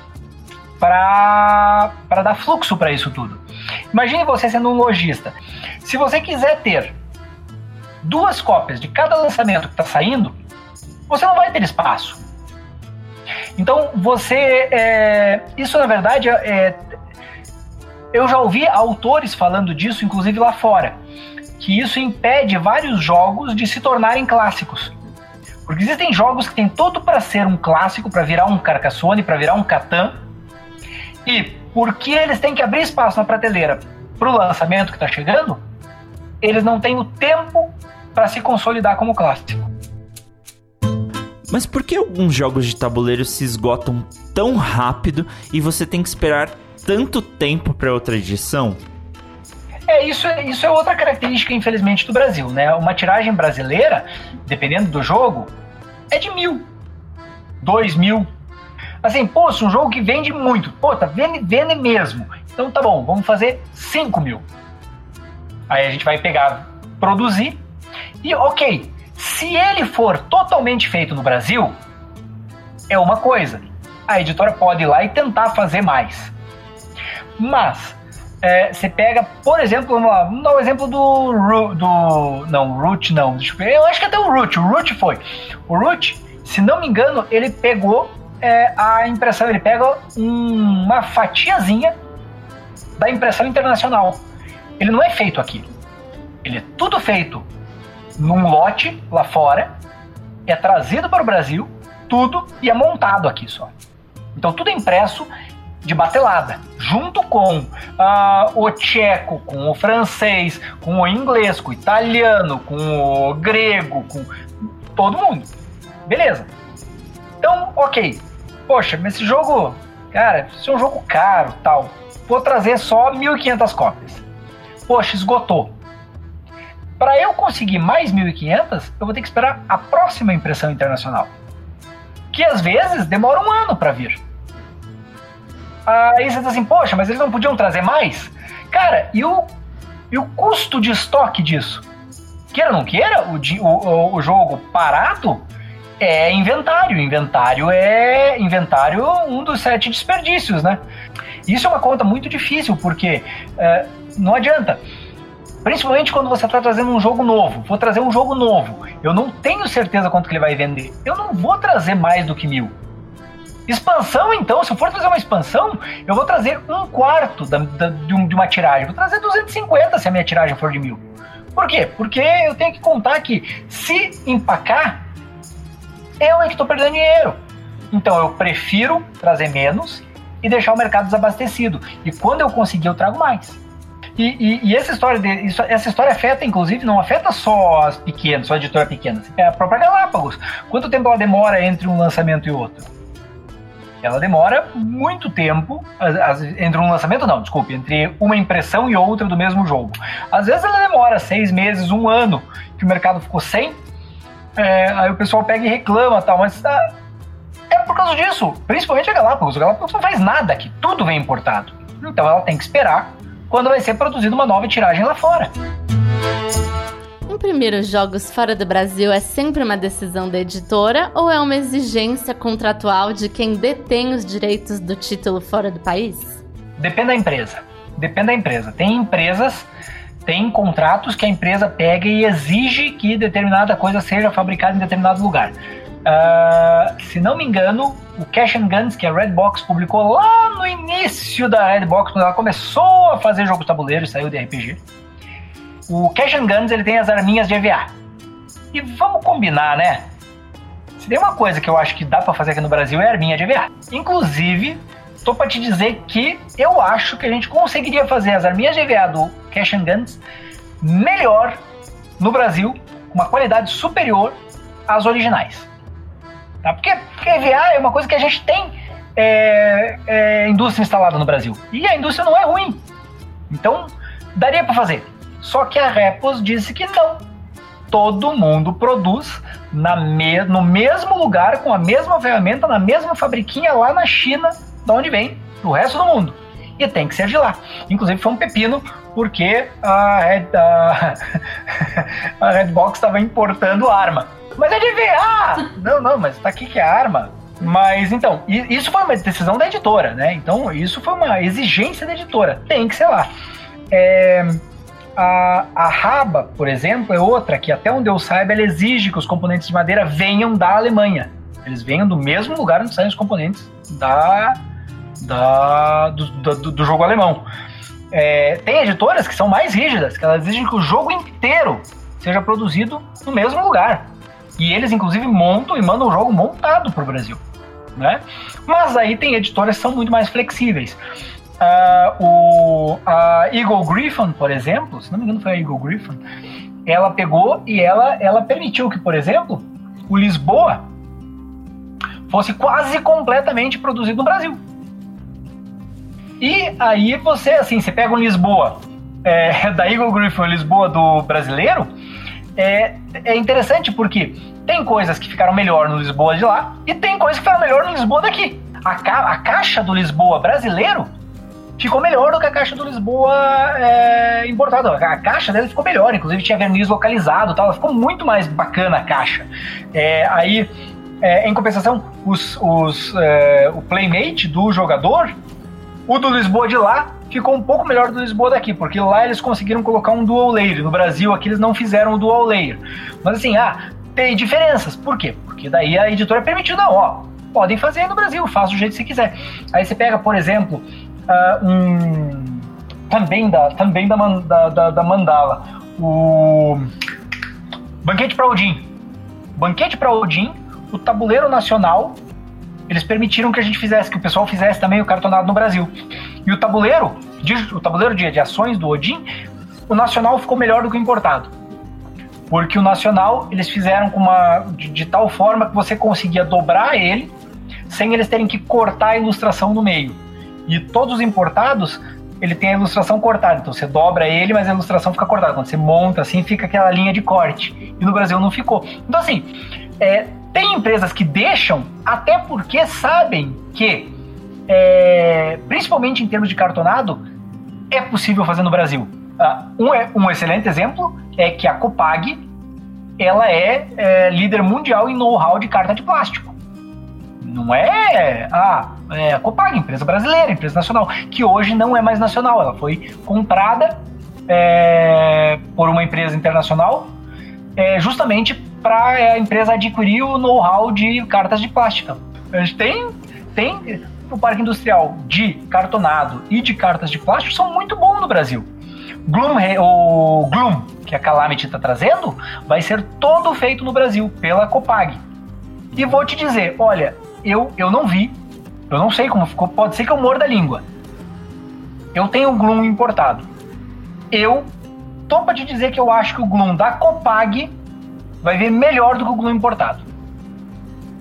para dar fluxo para isso tudo. Imagine você sendo um lojista. Se você quiser ter duas cópias de cada lançamento que está saindo, você não vai ter espaço. Então você, é, isso na verdade é, eu já ouvi autores falando disso, inclusive lá fora, que isso impede vários jogos de se tornarem clássicos. Porque existem jogos que têm tudo para ser um clássico, para virar um Carcassonne, para virar um Catan, e porque eles têm que abrir espaço na prateleira para o lançamento que está chegando, eles não têm o tempo para se consolidar como clássico. Mas por que alguns jogos de tabuleiro se esgotam tão rápido e você tem que esperar tanto tempo para outra edição? É, isso, é, isso é outra característica, infelizmente, do Brasil, né? Uma tiragem brasileira, dependendo do jogo, é de mil, dois mil, Assim, pô, se um jogo que vende muito, pô, tá vende, mesmo. Então tá bom, vamos fazer 5 mil. Aí a gente vai pegar, produzir, e ok, se ele for totalmente feito no Brasil, é uma coisa. A editora pode ir lá e tentar fazer mais. Mas é, você pega, por exemplo, vamos lá, vamos dar o um exemplo do, do. Não, Root não. Deixa eu. Eu acho que até o Root. O Root foi. O Root, se não me engano, ele pegou é, a impressão, ele pega um, uma fatiazinha da impressão internacional. Ele não é feito aqui. Ele é tudo feito num lote lá fora, é trazido para o Brasil, tudo, e é montado aqui só. Então tudo é impresso de batelada, junto com uh, o tcheco, com o francês, com o inglês, com o italiano, com o grego, com todo mundo. Beleza. Então, ok. Poxa, mas esse jogo, cara, isso é um jogo caro, tal. Vou trazer só 1.500 cópias. Poxa, esgotou. Para eu conseguir mais 1.500, eu vou ter que esperar a próxima impressão internacional, que às vezes demora um ano para vir. Aí você diz assim, poxa, mas eles não podiam trazer mais? Cara, e o, e o custo de estoque disso? Queira ou não queira, o, o, o jogo parado é inventário. Inventário é inventário um dos sete desperdícios, né? Isso é uma conta muito difícil, porque é, não adianta. Principalmente quando você está trazendo um jogo novo. Vou trazer um jogo novo. Eu não tenho certeza quanto que ele vai vender. Eu não vou trazer mais do que mil. Expansão, então, se eu for trazer uma expansão, eu vou trazer um quarto da, da, de, um, de, uma tiragem. Vou trazer 250 se a minha tiragem for de mil. Por quê? Porque eu tenho que contar que se empacar, eu é que estou perdendo dinheiro. Então eu prefiro trazer menos e deixar o mercado desabastecido. E quando eu conseguir, eu trago mais. E, e, e, essa história de, isso, essa história afeta, inclusive, não afeta só as pequenas, só a editora pequena. É a própria Galápagos. Quanto tempo ela demora entre um lançamento e outro? Ela demora muito tempo entre um lançamento, não, desculpe, entre uma impressão e outra do mesmo jogo. Às vezes ela demora seis meses, um ano, que o mercado ficou sem, é, aí o pessoal pega e reclama tal, mas ah, é por causa disso, principalmente a Galápagos. A Galápagos não faz nada aqui, tudo vem importado. Então ela tem que esperar quando vai ser produzida uma nova tiragem lá fora. Imprimir os jogos fora do Brasil é sempre uma decisão da editora ou é uma exigência contratual de quem detém os direitos do título fora do país? Depende da empresa. Depende da empresa. Tem empresas, tem contratos que a empresa pega e exige que determinada coisa seja fabricada em determinado lugar. Uh, se não me engano, o Cash and Guns, que a Redbox publicou lá no início da Redbox, quando ela começou a fazer jogos tabuleiros, saiu de RPG o Cash Guns ele tem as arminhas de EVA. E vamos combinar, né? Se tem uma coisa que eu acho que dá para fazer aqui no Brasil é arminha de EVA. Inclusive, tô para te dizer que eu acho que a gente conseguiria fazer as arminhas de EVA do Cash Guns melhor no Brasil, com uma qualidade superior às originais. Tá? Porque, porque EVA é uma coisa que a gente tem é, é, indústria instalada no Brasil. E a indústria não é ruim. Então, daria para fazer. Só que a Repos disse que não. Todo mundo produz na me no mesmo lugar, com a mesma ferramenta, na mesma fabriquinha lá na China, de onde vem o resto do mundo. E tem que ser de lá. Inclusive foi um pepino, porque a, Red, a, a Redbox estava importando arma. Mas é de VA! Não, não, mas tá aqui que é arma. Mas então, isso foi uma decisão da editora, né? Então, isso foi uma exigência da editora. Tem que ser lá. É, a, a Raba, por exemplo, é outra que, até onde eu saiba, ela exige que os componentes de madeira venham da Alemanha. Eles venham do mesmo lugar onde saem os componentes da, da, do, do, do jogo alemão. É, tem editoras que são mais rígidas, que elas exigem que o jogo inteiro seja produzido no mesmo lugar. E eles, inclusive, montam e mandam o jogo montado para o Brasil. Né? Mas aí tem editoras que são muito mais flexíveis. Uh, o, a Eagle Griffin, por exemplo, se não me engano foi a Eagle Griffin, ela pegou e ela, ela permitiu que, por exemplo, o Lisboa fosse quase completamente produzido no Brasil. E aí você, assim, você pega um Lisboa é, da Eagle Griffin, Lisboa do brasileiro, é, é interessante porque tem coisas que ficaram melhor no Lisboa de lá e tem coisas que ficaram melhor no Lisboa daqui. A, ca a caixa do Lisboa brasileiro ficou melhor do que a caixa do Lisboa é, importada. A caixa dele ficou melhor, inclusive tinha verniz localizado tal. Ficou muito mais bacana a caixa. É, aí é, em compensação, os, os, é, o playmate do jogador, o do Lisboa de lá, ficou um pouco melhor do Lisboa daqui, porque lá eles conseguiram colocar um dual layer. No Brasil, aqui eles não fizeram o dual layer. Mas assim, ah, tem diferenças. Por quê? Porque daí a editora permitiu, não, ó, podem fazer no Brasil, faz do jeito que você quiser. Aí você pega, por exemplo, uh, um. Também da, também da, da, da, da Mandala, o. Banquete para Odin. Banquete para Odin, o tabuleiro nacional, eles permitiram que a gente fizesse, que o pessoal fizesse também o cartonado no Brasil. E o tabuleiro, de, o tabuleiro de, de ações do Odin, o nacional ficou melhor do que o importado. Porque o nacional eles fizeram com uma, de, de tal forma que você conseguia dobrar ele sem eles terem que cortar a ilustração no meio. E todos os importados, ele tem a ilustração cortada. Então você dobra ele, mas a ilustração fica cortada. Quando você monta assim, fica aquela linha de corte. E no Brasil não ficou. Então, assim, é, tem empresas que deixam, até porque sabem que, é, principalmente em termos de cartonado, é possível fazer no Brasil. Uh, um, é, um excelente exemplo é que a Copag ela é, é líder mundial em know-how de carta de plástico. Não é ah, é a Copag, empresa brasileira, empresa nacional, que hoje não é mais nacional. Ela foi comprada é, por uma empresa internacional é, justamente para a empresa adquirir o know-how de cartas de plástico. A gente tem, tem o parque industrial de cartonado e de cartas de plástico são muito bons no Brasil. Gloom, o Gloom, que a Calamity está trazendo, vai ser todo feito no Brasil pela Copag. E vou te dizer, olha, eu, eu não vi, eu não sei como ficou, pode ser que eu morda a língua. Eu tenho o Gloom importado. Eu tô para te dizer que eu acho que o Gloom da Copag vai ver melhor do que o Gloom importado.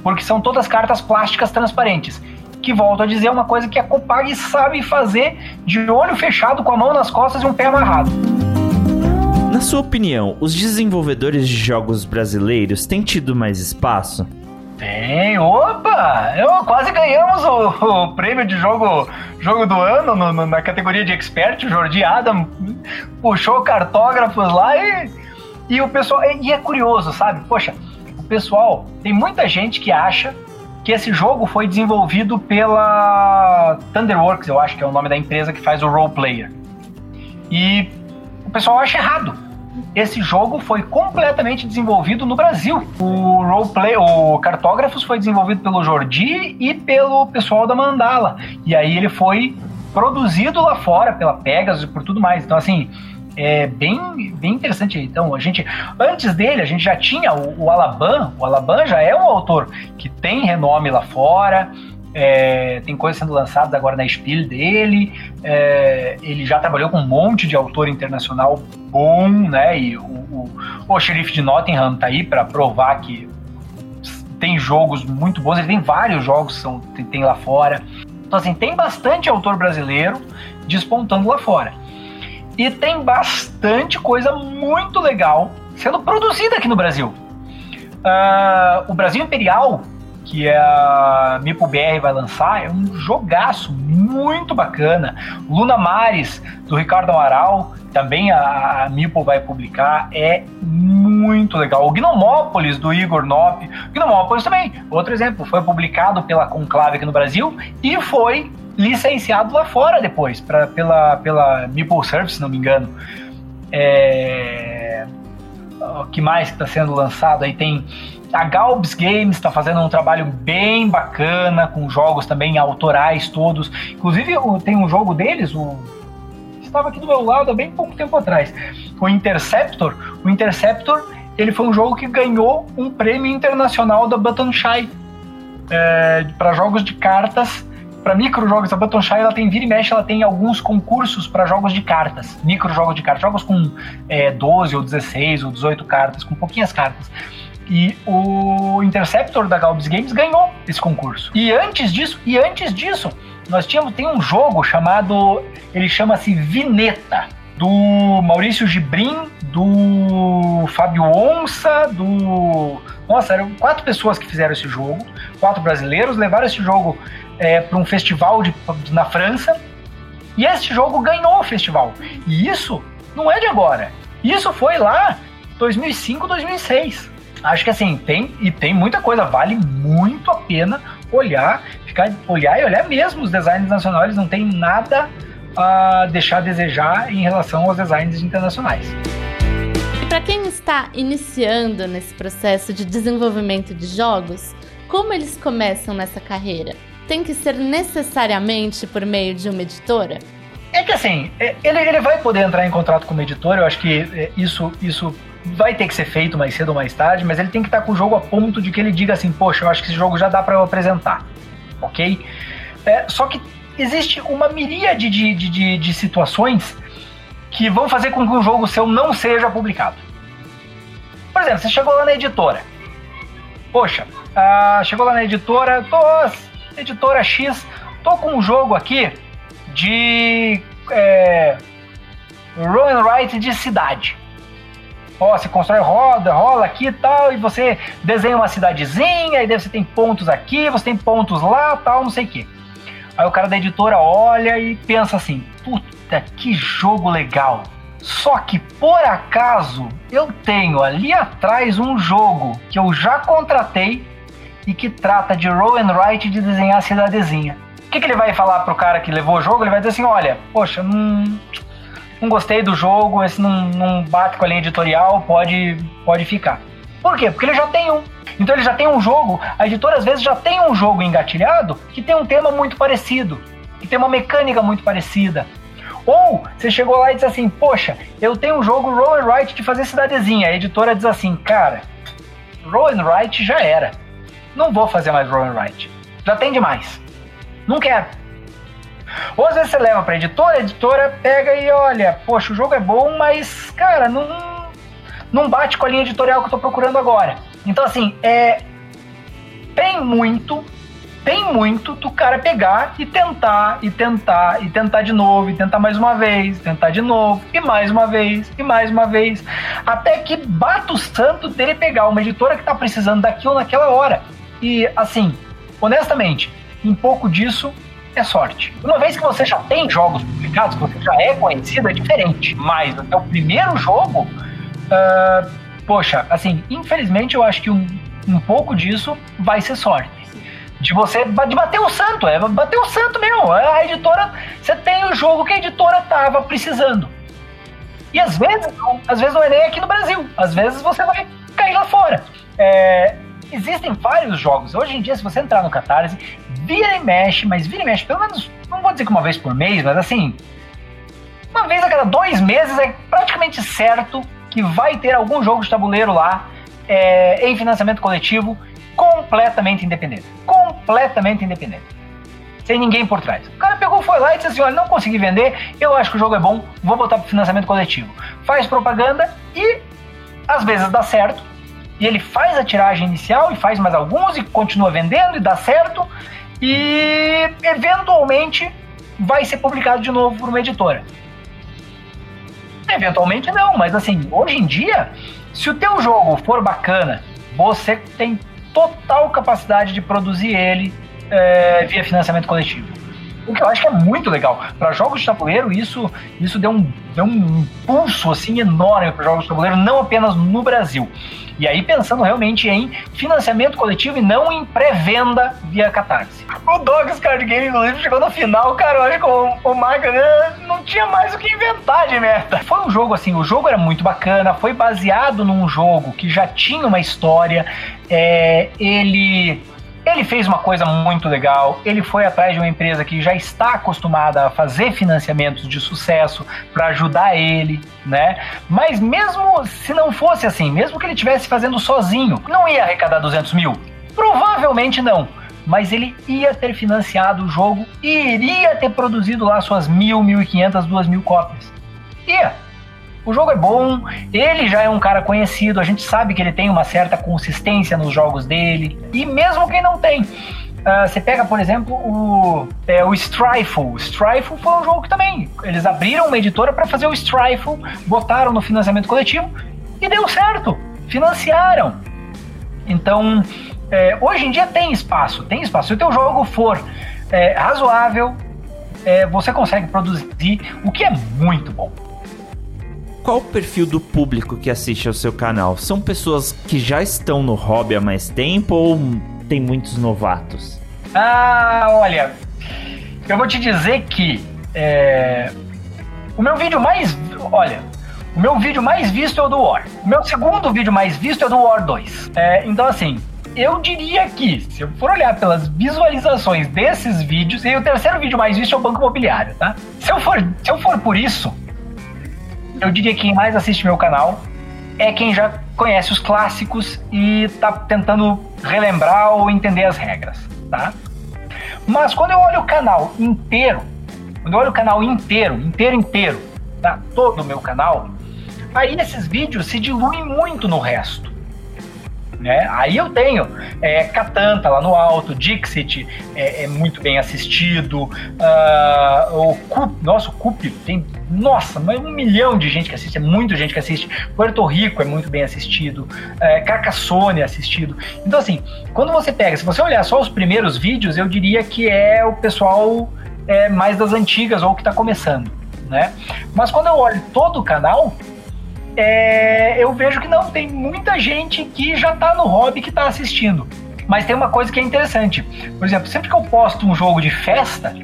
Porque são todas cartas plásticas transparentes. Que volto a dizer uma coisa que a Copag sabe fazer de olho fechado, com a mão nas costas e um pé amarrado. Na sua opinião, os desenvolvedores de jogos brasileiros têm tido mais espaço? Tem, opa! Eu, quase ganhamos o, o, prêmio de jogo, jogo do ano no, no, na categoria de expert. O Jordi Adam puxou cartógrafos lá e, e o pessoal. E é curioso, sabe? Poxa, o pessoal. Tem muita gente que acha que esse jogo foi desenvolvido pela Thunderworks, eu acho que é o nome da empresa que faz o role player. E o pessoal acha errado esse jogo foi completamente desenvolvido no Brasil. O roleplay, o Cartógrafos foi desenvolvido pelo Jordi e pelo pessoal da Mandala. E aí ele foi produzido lá fora pela Pegasus e por tudo mais. Então assim, é bem, bem interessante. Então, a gente, antes dele, a gente já tinha o, o Alaban. O Alaban já é um autor que tem renome lá fora. É, tem coisas sendo lançadas agora na Spiel dele. É, ele já trabalhou com um monte de autor internacional bom, né? E o, o, o xerife de Nottingham tá aí para provar que tem jogos muito bons. Ele tem vários jogos que são, tem, tem lá fora. Então, assim, tem bastante autor brasileiro despontando lá fora. E tem bastante coisa muito legal sendo produzida aqui no Brasil. Uh, o Brasil Imperial que a Mipo BR vai lançar, é um jogaço muito bacana. Luna Mares, do Ricardo Amaral, também a, a Mipo vai publicar, é muito legal. O Gnomópolis, do Igor Nop, Gnomópolis também, outro exemplo, foi publicado pela Conclave aqui no Brasil e foi licenciado lá fora depois, pra, pela, pela Meeple Service, se não me engano. É... O que mais está sendo lançado aí? Tem a Galbs Games está fazendo um trabalho bem bacana, com jogos também autorais todos. Inclusive, tem um jogo deles, o estava aqui do meu lado há bem pouco tempo atrás. O Interceptor. O Interceptor ele foi um jogo que ganhou um prêmio internacional da Button Shy é, para jogos de cartas. Para microjogos, a Button Shy ela tem vira e mexe, ela tem alguns concursos para jogos de cartas, microjogos de cartas, jogos com é, 12 ou 16 ou 18 cartas, com pouquinhas cartas. E o Interceptor da Galbs Games ganhou esse concurso. E antes disso, e antes disso, nós tínhamos tem um jogo chamado, ele chama-se Vineta, do Maurício Gibrim, do Fábio Onça, do nossa, eram quatro pessoas que fizeram esse jogo, quatro brasileiros, levaram esse jogo é, para um festival de, na França, e esse jogo ganhou o festival. E isso não é de agora. Isso foi lá 2005, 2006 acho que assim, tem e tem muita coisa, vale muito a pena olhar, ficar olhar e olhar mesmo os designs nacionais, não tem nada a deixar a desejar em relação aos designs internacionais. E para quem está iniciando nesse processo de desenvolvimento de jogos, como eles começam nessa carreira? Tem que ser necessariamente por meio de uma editora? É que assim, é, ele, ele vai poder entrar em contrato com uma editora, eu acho que é, isso, isso vai ter que ser feito mais cedo ou mais tarde, mas ele tem que estar com o jogo a ponto de que ele diga assim, poxa, eu acho que esse jogo já dá para eu apresentar, ok? É, só que existe uma miríade de, de, de, de, situações que vão fazer com que um jogo seu não seja publicado. Por exemplo, você chegou lá na editora. Poxa, ah, chegou lá na editora, tô, editora X, tô com um jogo aqui de é, roll and write de cidade. Ó, você constrói roda, rola aqui e tal, e você desenha uma cidadezinha, e daí você tem pontos aqui, você tem pontos lá, tal, não sei o quê. Aí o cara da editora olha e pensa assim: puta, que jogo legal. Só que por acaso eu tenho ali atrás um jogo que eu já contratei e que trata de roll and write de desenhar a cidadezinha. O que, que ele vai falar pro cara que levou o jogo? Ele vai dizer assim: olha, poxa, não, não gostei do jogo, esse não, não bate com a linha editorial, pode, pode ficar. Por quê? Porque ele já tem um. Então ele já tem um jogo, a editora às vezes já tem um jogo engatilhado que tem um tema muito parecido, que tem uma mecânica muito parecida. Ou você chegou lá e disse assim: Poxa, eu tenho um jogo Roll and Write de fazer cidadezinha. A editora diz assim: Cara, Roll and Write já era. Não vou fazer mais Roll and Write. Já tem demais. Não quero. Ou às vezes você leva pra editora, a editora pega e olha: Poxa, o jogo é bom, mas, cara, não não bate com a linha editorial que eu tô procurando agora. Então, assim, é. Tem muito, tem muito do cara pegar e tentar, e tentar, e tentar de novo, e tentar mais uma vez, tentar de novo, e mais uma vez, e mais uma vez, até que bata o santo dele pegar uma editora que tá precisando daquilo naquela hora. E, assim, honestamente, um pouco disso é sorte. Uma vez que você já tem jogos publicados, que você já é conhecido, é diferente. Mas até o primeiro jogo, Uh, poxa, assim, infelizmente eu acho que um, um pouco disso vai ser sorte. De você de bater o santo, é bater o santo mesmo. A editora, você tem o jogo que a editora tava precisando. E às vezes, às vezes não é nem aqui no Brasil, às vezes você vai cair lá fora. É, existem vários jogos. Hoje em dia, se você entrar no Catarse, vira e mexe, mas vira e mexe, pelo menos, não vou dizer que uma vez por mês, mas assim, uma vez a cada dois meses é praticamente certo que vai ter algum jogo de tabuleiro lá é, em financiamento coletivo completamente independente. Completamente independente. Sem ninguém por trás. O cara pegou, foi lá e disse assim: olha, não consegui vender, eu acho que o jogo é bom, vou botar para financiamento coletivo. Faz propaganda e às vezes dá certo. E ele faz a tiragem inicial e faz mais alguns e continua vendendo e dá certo. E eventualmente vai ser publicado de novo por uma editora. Eventualmente não, mas assim, hoje em dia, se o teu jogo for bacana, você tem total capacidade de produzir ele é, via financiamento coletivo. O que eu acho que é muito legal. Para jogos de tabuleiro, isso, isso deu, um, deu um impulso assim, enorme para jogos de tabuleiro, não apenas no Brasil. E aí pensando realmente em financiamento coletivo e não em pré-venda via Catarse. O Dogs Card Game, inclusive, chegou no final, cara, eu acho que o, o Maga né, não tinha mais o que inventar de merda. Foi um jogo assim, o jogo era muito bacana, foi baseado num jogo que já tinha uma história, é, ele ele fez uma coisa muito legal, ele foi atrás de uma empresa que já está acostumada a fazer financiamentos de sucesso para ajudar ele, né? Mas mesmo se não fosse assim, mesmo que ele estivesse fazendo sozinho, não ia arrecadar 200 mil? Provavelmente não. Mas ele ia ter financiado o jogo e iria ter produzido lá suas mil, mil e quinhentas, duas mil cópias. Ia o jogo é bom, ele já é um cara conhecido, a gente sabe que ele tem uma certa consistência nos jogos dele. E mesmo quem não tem, Uh, você pega, por exemplo, o, é, o Strifle. O Strifle foi um jogo que também. Eles abriram uma editora para fazer o Strifle, botaram no financiamento coletivo e deu certo. Financiaram. Então, é, hoje em dia tem espaço, tem espaço. Se o teu jogo for é, razoável, é, você consegue produzir, o que é muito bom. Qual o perfil do público que assiste ao seu canal? São pessoas que já estão no hobby há mais tempo ou tem muitos novatos? Ah, olha, eu vou te dizer que é, o meu vídeo mais. Olha, o meu vídeo mais visto é o do War. O meu segundo vídeo mais visto é o do War 2. É, então, assim, eu diria que, se eu for olhar pelas visualizações desses vídeos, e o terceiro vídeo mais visto é o Banco Imobiliário, tá? Se eu for, se eu for por isso, eu diria que quem mais assiste meu canal é quem já conhece os clássicos e tá tentando relembrar ou entender as regras, tá? Mas quando eu olho o canal inteiro, quando eu olho o canal inteiro, inteiro, inteiro, tá? todo o meu canal, aí esses vídeos se diluem muito no resto. Né? Aí eu tenho é, Catan tá lá no alto, Dixit é, é muito bem assistido, uh, o Cup, nossa, o Cup tem, nossa, mas um milhão de gente que assiste, é muita gente que assiste, Puerto Rico é muito bem assistido, é, é assistido. Então assim, quando você pega, se você olhar só os primeiros vídeos, eu diria que é o pessoal é, mais das antigas ou que está começando, né? Mas quando eu olho todo o canal, é, eu vejo que não, tem muita gente que já tá no hobby que tá assistindo. Mas tem uma coisa que é interessante. Por exemplo, sempre que eu posto um jogo de festa,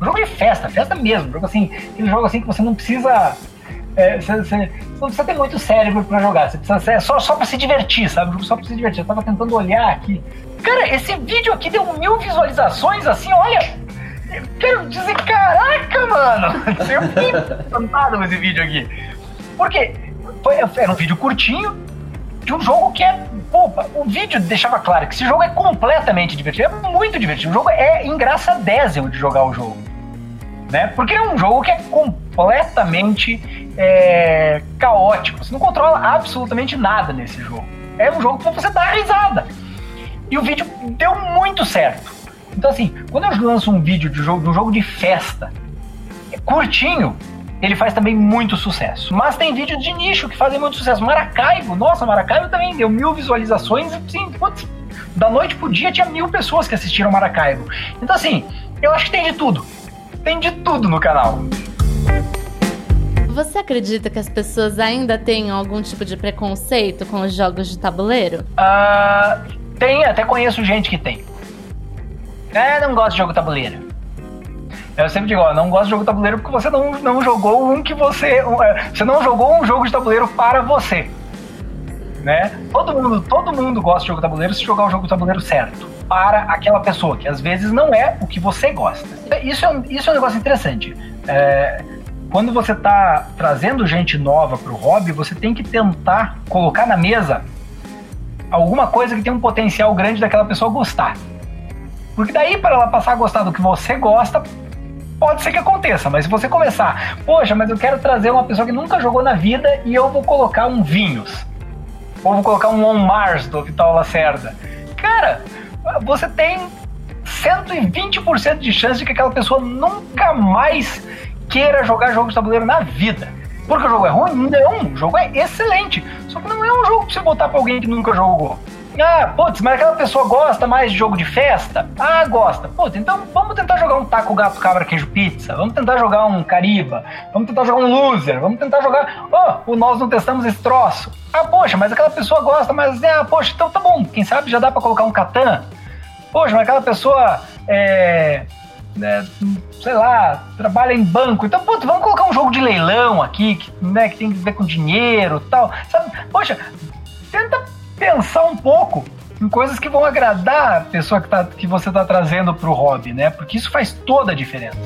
jogo de festa, festa mesmo, jogo assim, aquele jogo assim que você não precisa. É, você, você, você, não precisa ter muito cérebro para jogar, você precisa ser só, só para se divertir, sabe? Só para se divertir. Eu tava tentando olhar aqui. Cara, esse vídeo aqui deu mil visualizações, assim, olha. Eu quero dizer, caraca, mano! Eu fiquei encantado com esse vídeo aqui. Porque foi, era um vídeo curtinho de um jogo que é. Pô, o vídeo deixava claro que esse jogo é completamente divertido. É muito divertido. O jogo é engraçadésimo de jogar o jogo. Né? Porque é um jogo que é completamente é, caótico. Você não controla absolutamente nada nesse jogo. É um jogo que você dá risada. E o vídeo deu muito certo. Então, assim, quando eu lanço um vídeo de, jogo, de um jogo de festa, é curtinho, ele faz também muito sucesso. Mas tem vídeos de nicho que fazem muito sucesso. Maracaibo, nossa, Maracaibo também deu mil visualizações. Assim, putz, da noite pro dia tinha mil pessoas que assistiram Maracaibo. Então, assim, eu acho que tem de tudo. Tem de tudo no canal. Você acredita que as pessoas ainda têm algum tipo de preconceito com os jogos de tabuleiro? Uh, tem, até conheço gente que tem. É, não gosto de jogo tabuleiro. Eu sempre digo, ó, não gosto de jogo de tabuleiro porque você não, não jogou um que você. É, você não jogou um jogo de tabuleiro para você. Né? Todo mundo, todo mundo gosta de jogo de tabuleiro se jogar o jogo de tabuleiro certo. Para aquela pessoa, que às vezes não é o que você gosta. Isso é um, isso é um negócio interessante. É, quando você está trazendo gente nova para o hobby, você tem que tentar colocar na mesa alguma coisa que tem um potencial grande daquela pessoa gostar. Porque daí, para ela passar a gostar do que você gosta, pode ser que aconteça, mas se você começar, poxa, mas eu quero trazer uma pessoa que nunca jogou na vida e eu vou colocar um Vinhos, ou vou colocar um On Mars do Vital Lacerda. Cara, você tem 120% de chance de que aquela pessoa nunca mais queira jogar jogo de tabuleiro na vida. Porque o jogo é ruim? Não, o jogo é excelente. Só que não é um jogo pra você botar pra alguém que nunca jogou. Ah, putz, mas aquela pessoa gosta mais de jogo de festa? Ah, gosta. Putz, então vamos tentar jogar um taco, gato, cabra, queijo, pizza. Vamos tentar jogar um cariba. Vamos tentar jogar um loser. Vamos tentar jogar. Oh, nós não testamos esse troço. Ah, poxa, mas aquela pessoa gosta, mas ah, poxa, então tá bom. Quem sabe já dá para colocar um Catan? Poxa, mas aquela pessoa é, é, sei lá, trabalha em banco. Então, putz, vamos colocar um jogo de leilão aqui, que, né, que tem a ver com dinheiro tal. Sabe? Poxa, tenta pensar um pouco em coisas que vão agradar a pessoa que, tá, que você está trazendo para o hobby, né? Porque isso faz toda a diferença.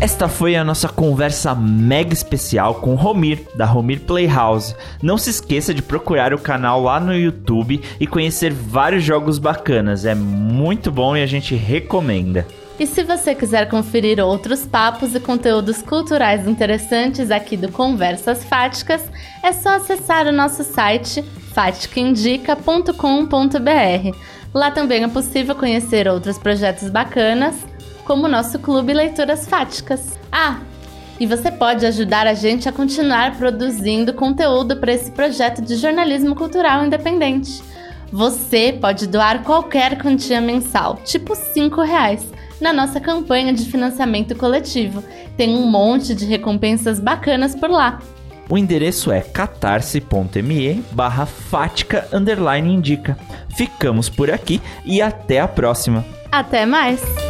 Esta foi a nossa conversa mega especial com Romir, da Romir Playhouse. Não se esqueça de procurar o canal lá no YouTube e conhecer vários jogos bacanas. É muito bom e a gente recomenda. E se você quiser conferir outros papos e conteúdos culturais interessantes aqui do Conversas Fáticas, é só acessar o nosso site faticaindica.com.br. Lá também é possível conhecer outros projetos bacanas, como o nosso Clube Leituras Fáticas. Ah, e você pode ajudar a gente a continuar produzindo conteúdo para esse projeto de jornalismo cultural independente. Você pode doar qualquer quantia mensal, tipo 5 reais na nossa campanha de financiamento coletivo. Tem um monte de recompensas bacanas por lá. O endereço é catarse.me barra fática underline indica. Ficamos por aqui e até a próxima. Até mais!